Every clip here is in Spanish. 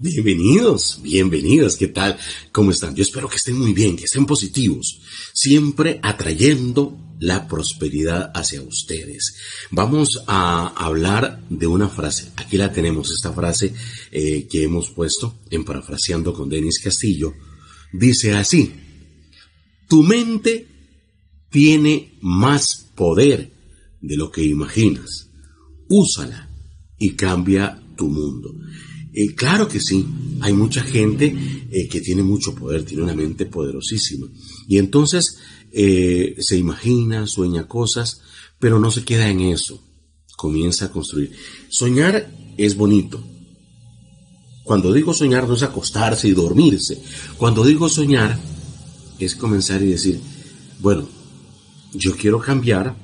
Bienvenidos, bienvenidas, ¿qué tal? ¿Cómo están? Yo espero que estén muy bien, que estén positivos, siempre atrayendo la prosperidad hacia ustedes. Vamos a hablar de una frase, aquí la tenemos, esta frase eh, que hemos puesto en parafraseando con Denis Castillo, dice así, tu mente tiene más poder de lo que imaginas, úsala y cambia tu mundo. Eh, claro que sí, hay mucha gente eh, que tiene mucho poder, tiene una mente poderosísima. Y entonces eh, se imagina, sueña cosas, pero no se queda en eso. Comienza a construir. Soñar es bonito. Cuando digo soñar no es acostarse y dormirse. Cuando digo soñar es comenzar y decir, bueno, yo quiero cambiar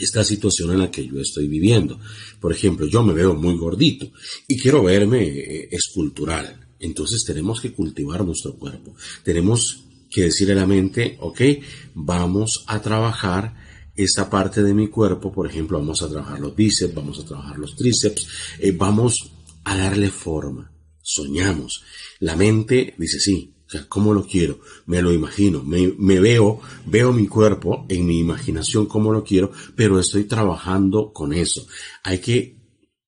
esta situación en la que yo estoy viviendo. Por ejemplo, yo me veo muy gordito y quiero verme eh, escultural. Entonces tenemos que cultivar nuestro cuerpo. Tenemos que decirle a la mente, ok, vamos a trabajar esta parte de mi cuerpo, por ejemplo, vamos a trabajar los bíceps, vamos a trabajar los tríceps, eh, vamos a darle forma. Soñamos. La mente dice, sí, o sea, ¿cómo lo quiero? Me lo imagino, me, veo, veo mi cuerpo en mi imaginación cómo lo quiero, pero estoy trabajando con eso. Hay que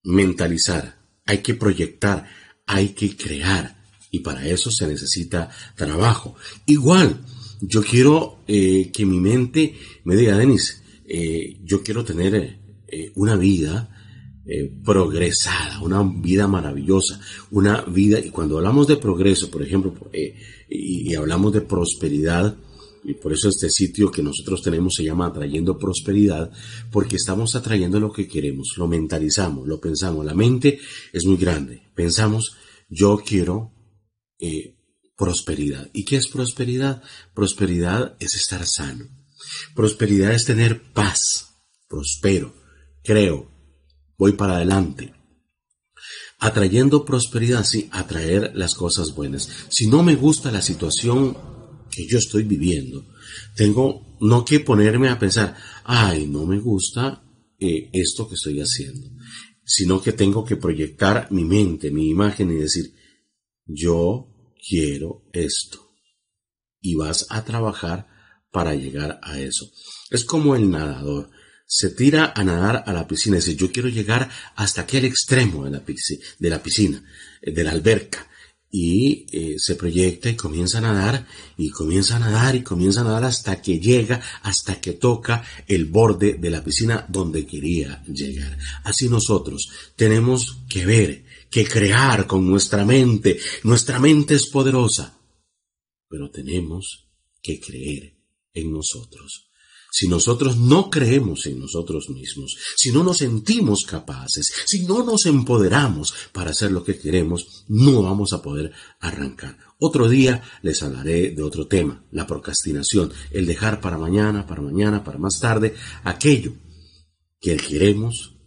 mentalizar, hay que proyectar, hay que crear. Y para eso se necesita trabajo. Igual, yo quiero eh, que mi mente me diga, Denis, eh, yo quiero tener eh, una vida eh, progresada, una vida maravillosa, una vida, y cuando hablamos de progreso, por ejemplo, eh, y, hablamos de prosperidad, y por eso este sitio que nosotros tenemos se llama Atrayendo Prosperidad, porque estamos atrayendo lo que queremos, lo mentalizamos, lo pensamos. La mente es muy grande. Pensamos, yo quiero eh, prosperidad. ¿Y qué es prosperidad? Prosperidad es estar sano. Prosperidad es tener paz. Prospero. Creo, voy para adelante. Atrayendo prosperidad, sí, atraer las cosas buenas. Si no me gusta la situación que yo estoy viviendo, tengo no que ponerme a pensar, ay, no me gusta eh, esto que estoy haciendo, sino que tengo que proyectar mi mente, mi imagen y decir, yo quiero esto. Y vas a trabajar para llegar a eso. Es como el nadador se tira a nadar a la piscina dice, yo quiero llegar hasta aquel extremo de la, piscina, de la, piscina, eh, de la alberca. Y eh, se proyecta y comienza a nadar y comienza a nadar y comienza a nadar hasta que llega, hasta que toca el borde de la piscina donde quería llegar. Así nosotros tenemos que ver, que crear con nuestra mente. Nuestra mente es poderosa, pero tenemos que creer en nosotros. Si nosotros no creemos en nosotros mismos, si no nos sentimos capaces, si no nos empoderamos para hacer lo que queremos, no vamos a poder arrancar. Otro día les hablaré de otro tema, la procrastinación, el dejar para mañana, para mañana, para más tarde, aquello que queremos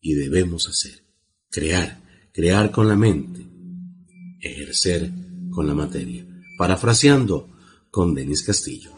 y debemos hacer. Crear, crear con la mente, ejercer con la materia. Parafraseando con Denis Castillo.